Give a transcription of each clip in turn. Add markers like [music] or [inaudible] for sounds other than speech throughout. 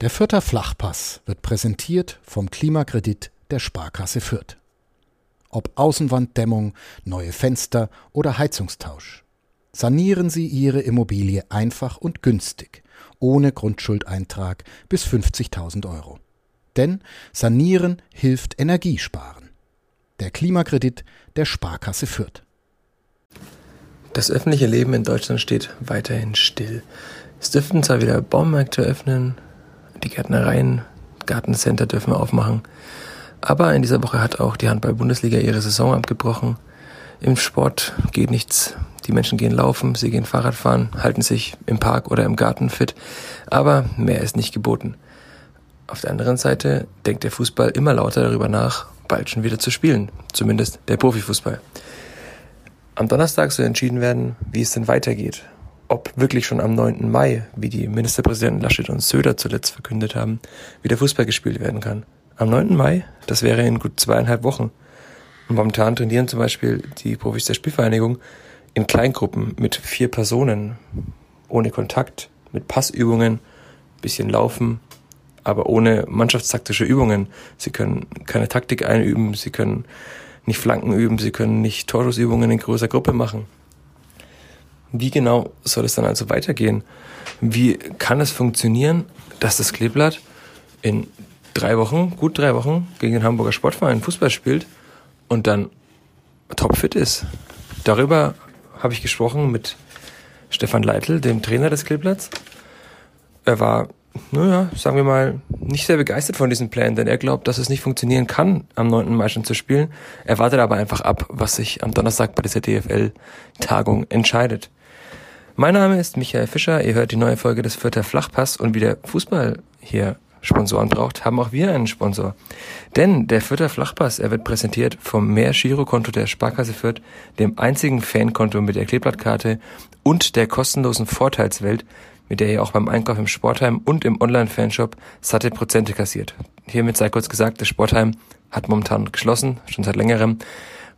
Der Fürther Flachpass wird präsentiert vom Klimakredit der Sparkasse Fürth. Ob Außenwanddämmung, neue Fenster oder Heizungstausch. Sanieren Sie Ihre Immobilie einfach und günstig, ohne Grundschuldeintrag bis 50.000 Euro. Denn Sanieren hilft Energiesparen. Der Klimakredit der Sparkasse Fürth. Das öffentliche Leben in Deutschland steht weiterhin still. Es dürften zwar wieder Baumärkte öffnen, die Gärtnereien, Gartencenter dürfen aufmachen. Aber in dieser Woche hat auch die Handball-Bundesliga ihre Saison abgebrochen. Im Sport geht nichts. Die Menschen gehen laufen, sie gehen Fahrrad fahren, halten sich im Park oder im Garten fit. Aber mehr ist nicht geboten. Auf der anderen Seite denkt der Fußball immer lauter darüber nach, bald schon wieder zu spielen. Zumindest der Profifußball. Am Donnerstag soll entschieden werden, wie es denn weitergeht ob wirklich schon am 9. Mai, wie die Ministerpräsidenten Laschet und Söder zuletzt verkündet haben, wieder Fußball gespielt werden kann. Am 9. Mai, das wäre in gut zweieinhalb Wochen. Und momentan trainieren zum Beispiel die Profis der Spielvereinigung in Kleingruppen mit vier Personen, ohne Kontakt, mit Passübungen, bisschen Laufen, aber ohne mannschaftstaktische Übungen. Sie können keine Taktik einüben, sie können nicht Flanken üben, sie können nicht Torschussübungen in großer Gruppe machen. Wie genau soll es dann also weitergehen? Wie kann es funktionieren, dass das Kleeblatt in drei Wochen, gut drei Wochen, gegen den Hamburger Sportverein Fußball spielt und dann topfit ist? Darüber habe ich gesprochen mit Stefan Leitl, dem Trainer des Kleeblatts. Er war naja, sagen wir mal, nicht sehr begeistert von diesen Plänen, denn er glaubt, dass es nicht funktionieren kann, am 9. Mai schon zu spielen. Er wartet aber einfach ab, was sich am Donnerstag bei dieser DFL-Tagung entscheidet. Mein Name ist Michael Fischer, ihr hört die neue Folge des Vierter Flachpass und wie der Fußball hier Sponsoren braucht, haben auch wir einen Sponsor. Denn der Vierter Flachpass, er wird präsentiert vom Mehr Girokonto der Sparkasse Fürth, dem einzigen Fankonto mit der Kleeblattkarte und der kostenlosen Vorteilswelt, mit der ihr auch beim Einkauf im Sportheim und im Online-Fanshop satte Prozente kassiert. Hiermit sei kurz gesagt, das Sportheim hat momentan geschlossen, schon seit längerem,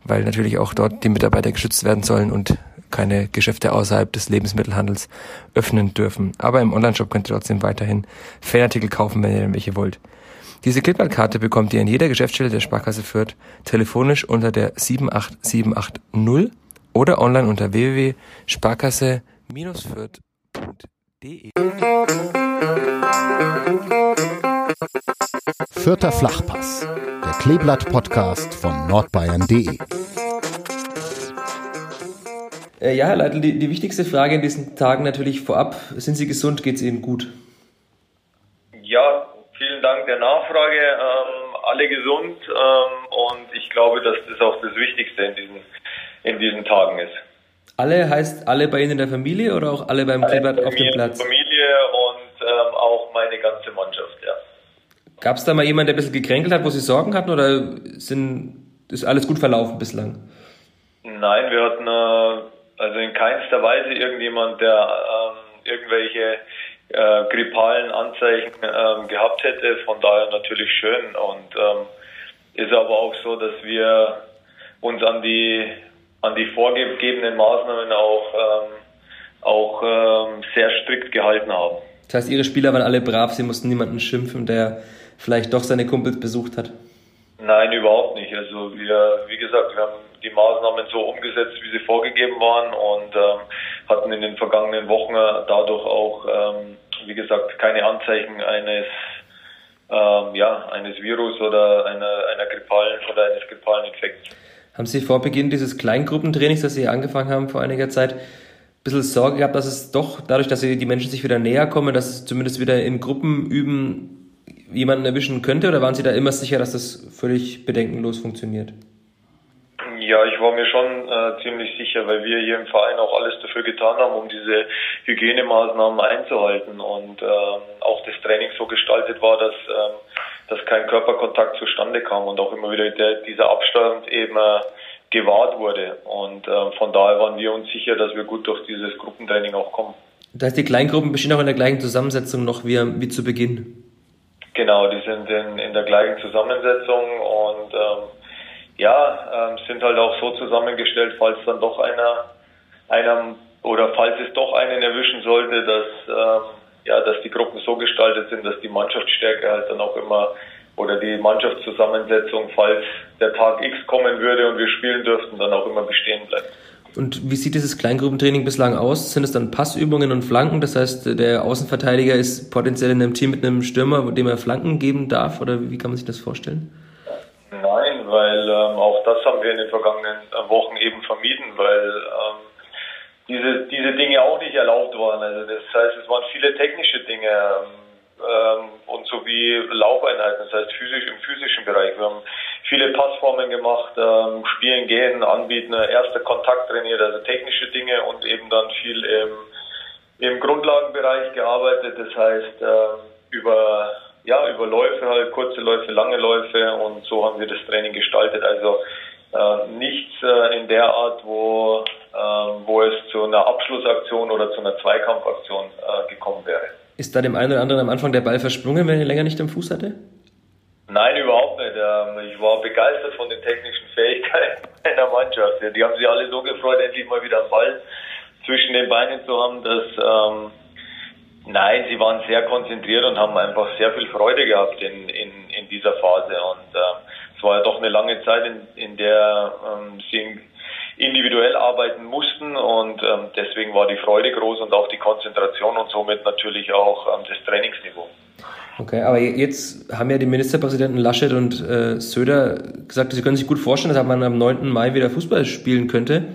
weil natürlich auch dort die Mitarbeiter geschützt werden sollen und keine Geschäfte außerhalb des Lebensmittelhandels öffnen dürfen. Aber im Onlineshop könnt ihr trotzdem weiterhin Fanartikel kaufen, wenn ihr welche wollt. Diese Clipart-Karte bekommt ihr in jeder Geschäftsstelle der Sparkasse Fürth telefonisch unter der 78780 oder online unter www.sparkasse-fürth.de. Vierter Flachpass, der Kleeblatt-Podcast von nordbayern.de. Äh, ja, Herr Leitl, die, die wichtigste Frage in diesen Tagen natürlich vorab. Sind Sie gesund? Geht es Ihnen gut? Ja, vielen Dank der Nachfrage. Ähm, alle gesund ähm, und ich glaube, dass das auch das Wichtigste in diesen, in diesen Tagen ist. Alle heißt alle bei Ihnen in der Familie oder auch alle beim Kleeblatt auf dem Platz? Familie und ähm, auch meine ganze Mannschaft, ja. Gab es da mal jemanden, der ein bisschen gekränkelt hat, wo Sie Sorgen hatten oder sind, ist alles gut verlaufen bislang? Nein, wir hatten äh, also in keinster Weise irgendjemand, der ähm, irgendwelche äh, grippalen Anzeichen ähm, gehabt hätte. Von daher natürlich schön und ähm, ist aber auch so, dass wir uns an die an die vorgegebenen Maßnahmen auch ähm, auch ähm, sehr strikt gehalten haben. Das heißt, Ihre Spieler waren alle brav, Sie mussten niemanden schimpfen, der vielleicht doch seine Kumpels besucht hat? Nein, überhaupt nicht. Also wir, wie gesagt, wir haben die Maßnahmen so umgesetzt, wie sie vorgegeben waren und ähm, hatten in den vergangenen Wochen dadurch auch, ähm, wie gesagt, keine Anzeichen eines ähm, ja, eines Virus oder einer, einer grippalen oder eines grippalen Infekts. Haben Sie vor Beginn dieses Kleingruppentrainings, das Sie angefangen haben vor einiger Zeit, ein bisschen Sorge gehabt, dass es doch, dadurch, dass die Menschen sich wieder näher kommen, dass es zumindest wieder in Gruppen üben jemanden erwischen könnte? Oder waren Sie da immer sicher, dass das völlig bedenkenlos funktioniert? Ja, ich war mir schon äh, ziemlich sicher, weil wir hier im Verein auch alles dafür getan haben, um diese Hygienemaßnahmen einzuhalten und ähm, auch das Training so gestaltet war, dass, ähm, dass kein Körperkontakt zustande kam und auch immer wieder der, dieser Abstand eben äh, gewahrt wurde. Und äh, von daher waren wir uns sicher, dass wir gut durch dieses Gruppentraining auch kommen. Das heißt, die Kleingruppen bestehen auch in der gleichen Zusammensetzung noch wie, wie zu Beginn? Genau, die sind in, in der gleichen Zusammensetzung und ähm, ja, ähm, sind halt auch so zusammengestellt, falls dann doch einer, einer oder falls es doch einen erwischen sollte, dass, ähm, ja, dass die Gruppen so gestaltet sind, dass die Mannschaftsstärke halt dann auch immer oder die Mannschaftszusammensetzung, falls der Tag X kommen würde und wir spielen dürften, dann auch immer bestehen bleibt. Und wie sieht dieses Kleingruppentraining bislang aus? Sind es dann Passübungen und Flanken? Das heißt, der Außenverteidiger ist potenziell in einem Team mit einem Stürmer, dem er Flanken geben darf? Oder wie kann man sich das vorstellen? Nein, weil ähm, auch das haben wir in den vergangenen äh, Wochen eben vermieden, weil ähm, diese, diese Dinge auch nicht erlaubt waren. Also das heißt, es waren viele technische Dinge. Ähm, ähm, und sowie Laufeinheiten, das heißt physisch im physischen Bereich. Wir haben viele Passformen gemacht, ähm, spielen, gehen, anbieten, erster Kontakt trainiert, also technische Dinge und eben dann viel im, im Grundlagenbereich gearbeitet. Das heißt äh, über ja über Läufe halt kurze Läufe, lange Läufe und so haben wir das Training gestaltet. Also äh, nichts äh, in der Art, wo äh, wo es zu einer Abschlussaktion oder zu einer Zweikampfaktion äh, gekommen wäre. Ist da dem einen oder anderen am Anfang der Ball versprungen, wenn er länger nicht am Fuß hatte? Nein, überhaupt nicht. Ähm, ich war begeistert von den technischen Fähigkeiten [laughs] meiner Mannschaft. Die haben sich alle so gefreut, endlich mal wieder einen Ball zwischen den Beinen zu haben, dass ähm, nein, sie waren sehr konzentriert und haben einfach sehr viel Freude gehabt in, in, in dieser Phase. Und ähm, es war ja doch eine lange Zeit, in, in der ähm, sie individuell arbeiten mussten und ähm, deswegen war die Freude groß und auch die Konzentration und somit natürlich auch ähm, das Trainingsniveau. Okay, aber jetzt haben ja die Ministerpräsidenten Laschet und äh, Söder gesagt, sie können sich gut vorstellen, dass man am 9. Mai wieder Fußball spielen könnte.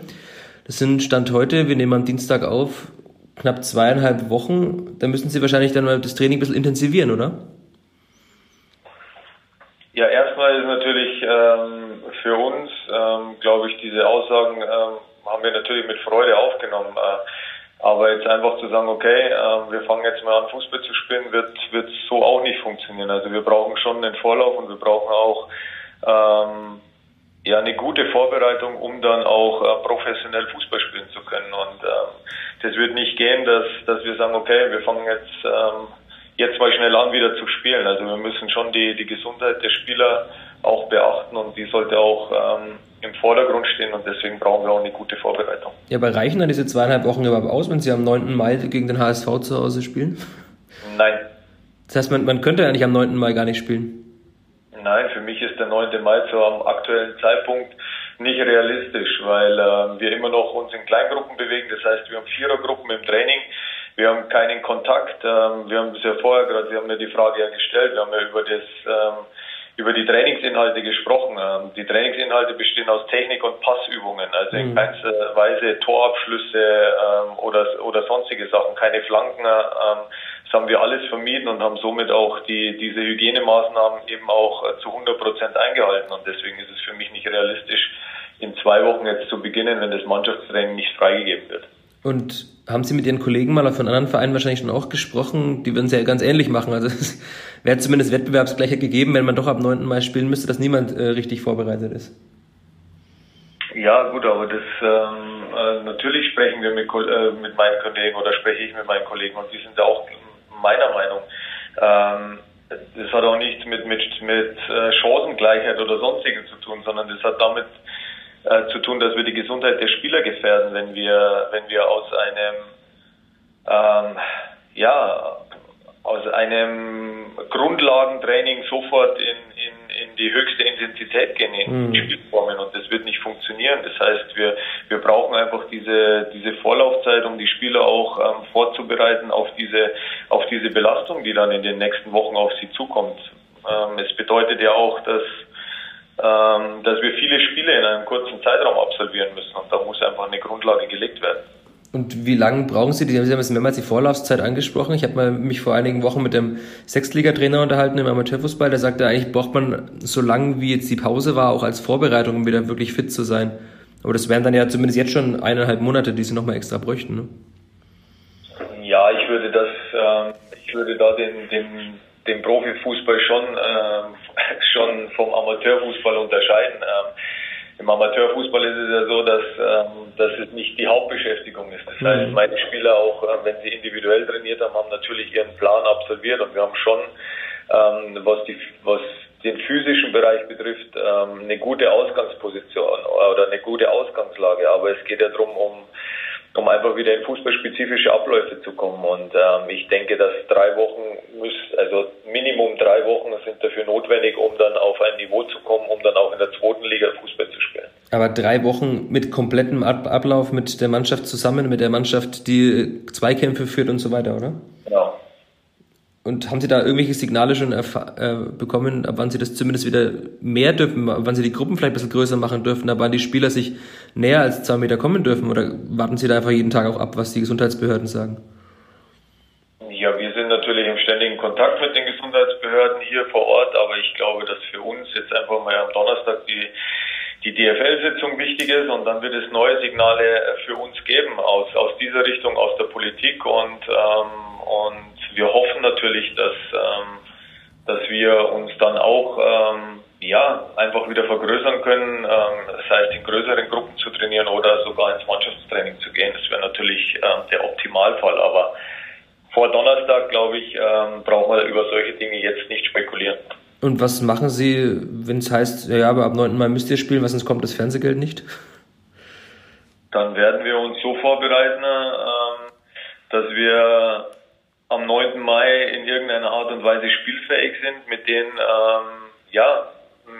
Das sind Stand heute, wir nehmen am Dienstag auf, knapp zweieinhalb Wochen. Da müssen Sie wahrscheinlich dann mal das Training ein bisschen intensivieren, oder? Ja, erstmal ist natürlich ähm, für uns, ähm, glaube ich, diese Aussagen ähm, haben wir natürlich mit Freude aufgenommen. Äh, aber jetzt einfach zu sagen, okay, äh, wir fangen jetzt mal an, Fußball zu spielen, wird, wird so auch nicht funktionieren. Also wir brauchen schon einen Vorlauf und wir brauchen auch ähm, ja eine gute Vorbereitung, um dann auch äh, professionell Fußball spielen zu können. Und ähm, das wird nicht gehen, dass, dass wir sagen, okay, wir fangen jetzt ähm, jetzt mal schnell an, wieder zu spielen. Also wir müssen schon die, die Gesundheit der Spieler auch beachten und die sollte auch ähm, im Vordergrund stehen und deswegen brauchen wir auch eine gute Vorbereitung. Ja, aber reichen dann diese zweieinhalb Wochen überhaupt aus, wenn Sie am 9. Mai gegen den HSV zu Hause spielen? Nein. Das heißt, man, man könnte eigentlich am 9. Mai gar nicht spielen? Nein, für mich ist der 9. Mai zu am aktuellen Zeitpunkt nicht realistisch, weil äh, wir immer noch uns in Kleingruppen bewegen. Das heißt, wir haben Vierergruppen im Training. Wir haben keinen Kontakt. Ähm, wir haben es ja vorher gerade, Sie haben mir die Frage ja gestellt, wir haben ja über das ähm, über die Trainingsinhalte gesprochen. Ähm, die Trainingsinhalte bestehen aus Technik und Passübungen, also in mhm. keinster Weise Torabschlüsse oder, oder sonstige Sachen, keine Flanken. Das haben wir alles vermieden und haben somit auch die, diese Hygienemaßnahmen eben auch äh, zu 100 Prozent eingehalten. Und deswegen ist es für mich nicht realistisch, in zwei Wochen jetzt zu beginnen, wenn das Mannschaftstraining nicht freigegeben wird. Und haben Sie mit Ihren Kollegen mal von anderen Vereinen wahrscheinlich schon auch gesprochen? Die würden es ja ganz ähnlich machen. Also es [laughs] wäre zumindest Wettbewerbsgleichheit gegeben, wenn man doch ab 9. Mai spielen müsste, dass niemand äh, richtig vorbereitet ist. Ja, gut, aber das ähm, äh, natürlich sprechen wir mit, äh, mit meinen Kollegen oder spreche ich mit meinen Kollegen und die sind ja auch meiner Meinung. Ähm, das hat auch nichts mit, mit, mit äh, Chancengleichheit oder sonstigen zu tun, sondern das hat damit äh, zu tun, dass wir die Gesundheit der Spieler gefährden, wenn wir, wenn wir aus einem, ähm, ja, aus einem Grundlagentraining sofort in, die höchste Intensität gehen in mhm. Spielformen und das wird nicht funktionieren. Das heißt, wir, wir brauchen einfach diese, diese Vorlaufzeit, um die Spieler auch ähm, vorzubereiten auf diese, auf diese Belastung, die dann in den nächsten Wochen auf sie zukommt. Ähm, es bedeutet ja auch, dass ähm, dass wir viele Spiele in einem kurzen Zeitraum absolvieren müssen. Und da muss einfach eine Grundlage gelegt werden. Und wie lange brauchen Sie? Sie haben es mehrmals die Vorlaufzeit angesprochen. Ich habe mich vor einigen Wochen mit dem Sechstligatrainer unterhalten im Amateurfußball. Der sagte, eigentlich braucht man so lange, wie jetzt die Pause war, auch als Vorbereitung, um wieder wirklich fit zu sein. Aber das wären dann ja zumindest jetzt schon eineinhalb Monate, die Sie nochmal extra bräuchten. Ne? Ja, ich würde das, äh, ich würde da den, den den Profifußball schon, äh, [laughs] schon vom Amateurfußball unterscheiden. Ähm, Im Amateurfußball ist es ja so, dass, ähm, dass es nicht die Hauptbeschäftigung ist. Das heißt, mhm. meine Spieler auch, äh, wenn sie individuell trainiert haben, haben natürlich ihren Plan absolviert und wir haben schon, ähm, was, die, was den physischen Bereich betrifft, ähm, eine gute Ausgangsposition oder eine gute Ausgangslage. Aber es geht ja darum, um um einfach wieder in fußballspezifische Abläufe zu kommen. Und ähm, ich denke, dass drei Wochen muss, also Minimum drei Wochen sind dafür notwendig, um dann auf ein Niveau zu kommen, um dann auch in der zweiten Liga Fußball zu spielen. Aber drei Wochen mit komplettem Ablauf mit der Mannschaft zusammen, mit der Mannschaft, die Zweikämpfe führt und so weiter, oder? Genau. Und haben Sie da irgendwelche Signale schon äh, bekommen, ab wann Sie das zumindest wieder mehr dürfen, wann Sie die Gruppen vielleicht ein bisschen größer machen dürfen, ab wann die Spieler sich näher als zwei Meter kommen dürfen? Oder warten Sie da einfach jeden Tag auch ab, was die Gesundheitsbehörden sagen? Ja, wir sind natürlich im ständigen Kontakt mit den Gesundheitsbehörden hier vor Ort, aber ich glaube, dass für uns jetzt einfach mal am Donnerstag die die DFL-Sitzung wichtig ist und dann wird es neue Signale für uns geben aus, aus dieser Richtung, aus der Politik und, ähm, natürlich, dass, ähm, dass wir uns dann auch ähm, ja, einfach wieder vergrößern können, ähm, das heißt in größeren Gruppen zu trainieren oder sogar ins Mannschaftstraining zu gehen. Das wäre natürlich ähm, der Optimalfall, aber vor Donnerstag, glaube ich, ähm, brauchen wir über solche Dinge jetzt nicht spekulieren. Und was machen Sie, wenn es heißt, ja, aber ab 9. Mai müsst ihr spielen, was sonst kommt das Fernsehgeld nicht? Dann werden wir uns so vorbereiten, ähm, dass wir am 9. Mai in irgendeiner Art und Weise spielfähig sind mit den, ähm, ja,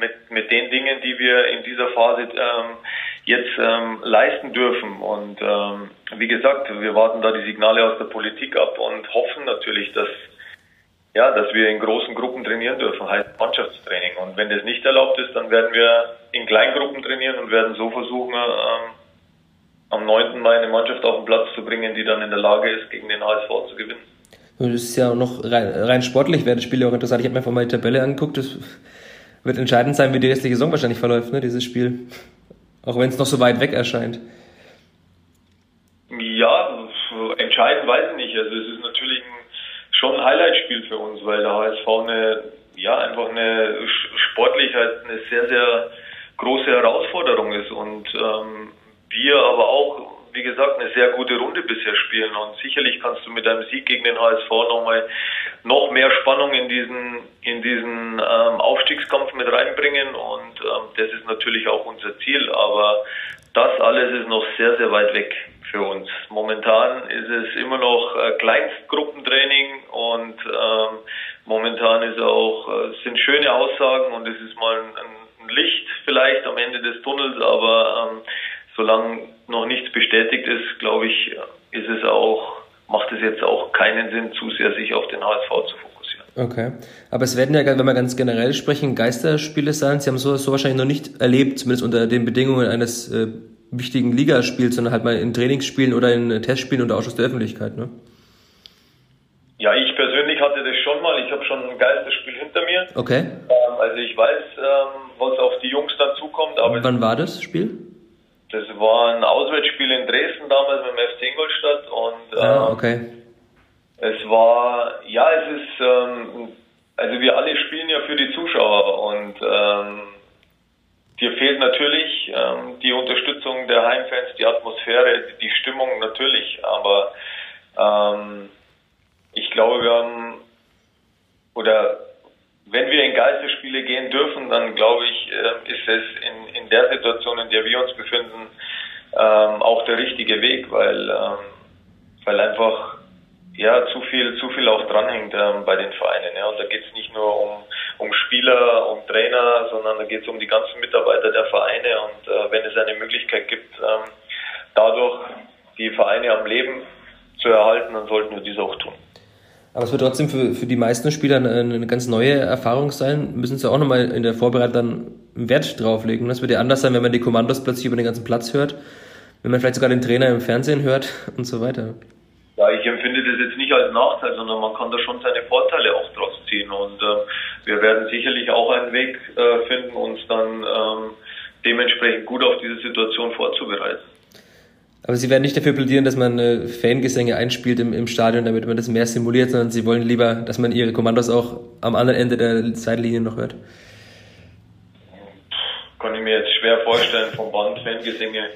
mit, mit den Dingen, die wir in dieser Phase ähm, jetzt ähm, leisten dürfen. Und ähm, wie gesagt, wir warten da die Signale aus der Politik ab und hoffen natürlich, dass ja, dass wir in großen Gruppen trainieren dürfen, heißt Mannschaftstraining. Und wenn das nicht erlaubt ist, dann werden wir in Kleingruppen trainieren und werden so versuchen, ähm, am 9. Mai eine Mannschaft auf den Platz zu bringen, die dann in der Lage ist, gegen den HSV zu gewinnen. Das ist ja auch noch rein, rein sportlich, wäre das Spiel ja auch interessant. Ich habe mir einfach mal die Tabelle angeguckt. Das wird entscheidend sein, wie die restliche Saison wahrscheinlich verläuft, ne, dieses Spiel. Auch wenn es noch so weit weg erscheint. Ja, entscheidend weiß ich nicht. Also es ist natürlich ein, schon ein Highlight-Spiel für uns, weil der HSV eine, ja, einfach eine sportlich halt eine sehr, sehr große Herausforderung ist und ähm, wir aber auch wie gesagt, eine sehr gute Runde bisher spielen. Und sicherlich kannst du mit einem Sieg gegen den HSV nochmal noch mehr Spannung in diesen, in diesen ähm, Aufstiegskampf mit reinbringen. Und ähm, das ist natürlich auch unser Ziel. Aber das alles ist noch sehr, sehr weit weg für uns. Momentan ist es immer noch äh, Kleinstgruppentraining und ähm, momentan ist auch, äh, sind schöne Aussagen und es ist mal ein, ein Licht vielleicht am Ende des Tunnels, aber ähm, solange noch nichts bestätigt ist, glaube ich, ist es auch, macht es jetzt auch keinen Sinn, zu sehr sich auf den HSV zu fokussieren. Okay. Aber es werden ja, wenn wir ganz generell sprechen, Geisterspiele sein. Sie haben sowas so wahrscheinlich noch nicht erlebt, zumindest unter den Bedingungen eines äh, wichtigen Ligaspiels, sondern halt mal in Trainingsspielen oder in Testspielen unter Ausschuss der Öffentlichkeit, ne? Ja, ich persönlich hatte das schon mal. Ich habe schon ein Geisterspiel hinter mir. Okay. Ähm, also ich weiß, ähm, was auf die Jungs dann zukommt. Aber Wann war das Spiel? Das war ein Auswärtsspiel in Dresden damals mit dem FC Ingolstadt und ah, ähm, okay. es war, ja, es ist, ähm, also wir alle spielen ja für die Zuschauer und ähm, dir fehlt natürlich ähm, die Unterstützung der Heimfans, die Atmosphäre, die Stimmung natürlich, aber ähm, ich glaube, wir haben oder wenn wir in Geisterspiele gehen dürfen, dann glaube ich, äh, ist es in, der Situation, in der wir uns befinden, ähm, auch der richtige Weg, weil, ähm, weil einfach ja zu viel, zu viel auch dranhängt ähm, bei den Vereinen. Ja. Und da geht es nicht nur um, um Spieler, um Trainer, sondern da geht es um die ganzen Mitarbeiter der Vereine. Und äh, wenn es eine Möglichkeit gibt, ähm, dadurch die Vereine am Leben zu erhalten, dann sollten wir dies auch tun. Aber es wird trotzdem für, für die meisten Spieler eine, eine ganz neue Erfahrung sein. Müssen sie auch nochmal in der Vorbereitung dann Wert drauflegen. Das wird ja anders sein, wenn man die Kommandos plötzlich über den ganzen Platz hört, wenn man vielleicht sogar den Trainer im Fernsehen hört [laughs] und so weiter. Ja, ich empfinde das jetzt nicht als Nachteil, sondern man kann da schon seine Vorteile auch draus ziehen. Und äh, wir werden sicherlich auch einen Weg äh, finden, uns dann ähm, dementsprechend gut auf diese Situation vorzubereiten. Aber Sie werden nicht dafür plädieren, dass man äh, Fangesänge einspielt im, im Stadion, damit man das mehr simuliert, sondern Sie wollen lieber, dass man Ihre Kommandos auch am anderen Ende der Zeitlinie noch hört. Kann ich mir jetzt schwer vorstellen, vom Band Fangesänge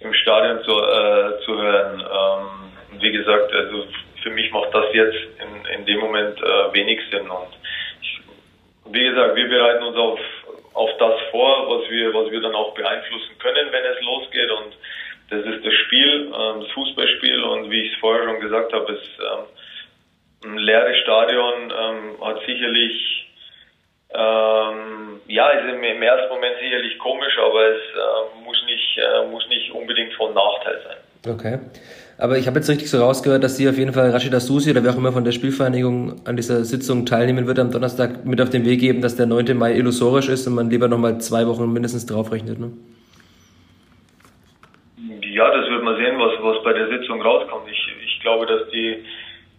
im Stadion zu, äh, zu hören. Ähm, wie gesagt, also für mich macht das jetzt in, in dem Moment äh, wenig Sinn. Und ich, wie gesagt, wir bereiten uns auf, auf das vor, was wir, was wir dann auch beeinflussen können, wenn es losgeht. Und das ist das Spiel, ähm, das Fußballspiel und wie ich es vorher schon gesagt habe, ist ähm, ein leeres Stadion ähm, hat sicherlich ähm, ja, ist im, im, ersten Moment sicherlich komisch, aber es äh, muss, nicht, äh, muss nicht unbedingt von Nachteil sein. Okay. Aber ich habe jetzt richtig so rausgehört, dass Sie auf jeden Fall Rashida Susi oder wer auch immer von der Spielvereinigung an dieser Sitzung teilnehmen wird am Donnerstag mit auf den Weg geben, dass der 9. Mai illusorisch ist und man lieber nochmal zwei Wochen mindestens draufrechnet. Ne? Ja, das wird man sehen, was, was bei der Sitzung rauskommt. Ich, ich glaube, dass die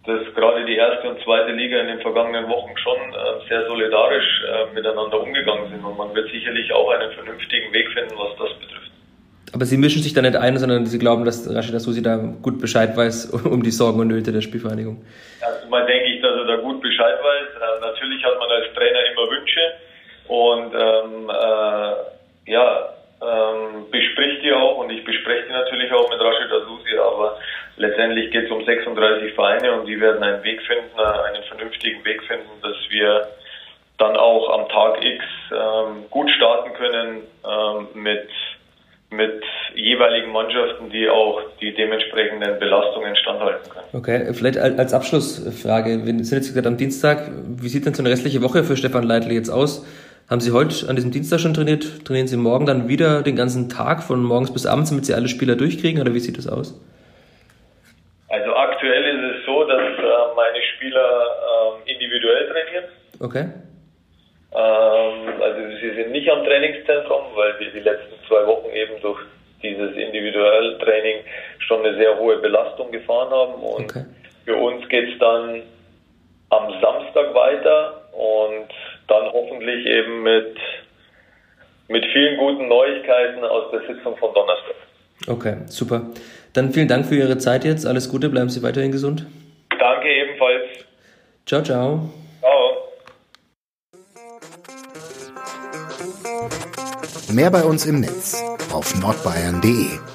dass gerade die erste und zweite Liga in den vergangenen Wochen schon äh, sehr solidarisch äh, miteinander umgegangen sind und man wird sicherlich auch einen vernünftigen Weg finden, was das betrifft. Aber Sie mischen sich da nicht ein, sondern Sie glauben, dass Rashida Susi da gut Bescheid weiß um die Sorgen und Nöte der Spielvereinigung? Also mal denke ich, dass er da gut Bescheid weiß. Äh, natürlich hat man als Trainer immer Wünsche und ähm, äh, ja, ähm, bespricht die auch und ich bespreche die natürlich auch mit Rashida Susi, aber letztendlich geht es um 36 Vereine und die werden einen Weg finden, äh, einen vernünftigen Weg finden, dass wir dann auch am Tag X ähm, gut starten können ähm, mit mit jeweiligen Mannschaften, die auch die dementsprechenden Belastungen standhalten können. Okay, vielleicht als Abschlussfrage, wir sind jetzt gerade am Dienstag, wie sieht denn so eine restliche Woche für Stefan Leitl jetzt aus? Haben Sie heute an diesem Dienstag schon trainiert? Trainieren Sie morgen dann wieder den ganzen Tag von morgens bis abends, damit Sie alle Spieler durchkriegen oder wie sieht das aus? Also aktuell ist es so, dass äh, meine Spieler äh, individuell trainieren. Okay. Ähm, also sie sind nicht am Trainingszentrum, weil wir die letzten zwei Wochen eben durch dieses individuelle Training schon eine sehr hohe Belastung gefahren haben. Und okay. für uns geht es dann am Samstag weiter und dann hoffentlich eben mit, mit vielen guten Neuigkeiten aus der Sitzung von Donnerstag. Okay, super. Dann vielen Dank für Ihre Zeit jetzt. Alles Gute, bleiben Sie weiterhin gesund. Danke ebenfalls. Ciao, ciao. Ciao. Mehr bei uns im Netz auf nordbayern.de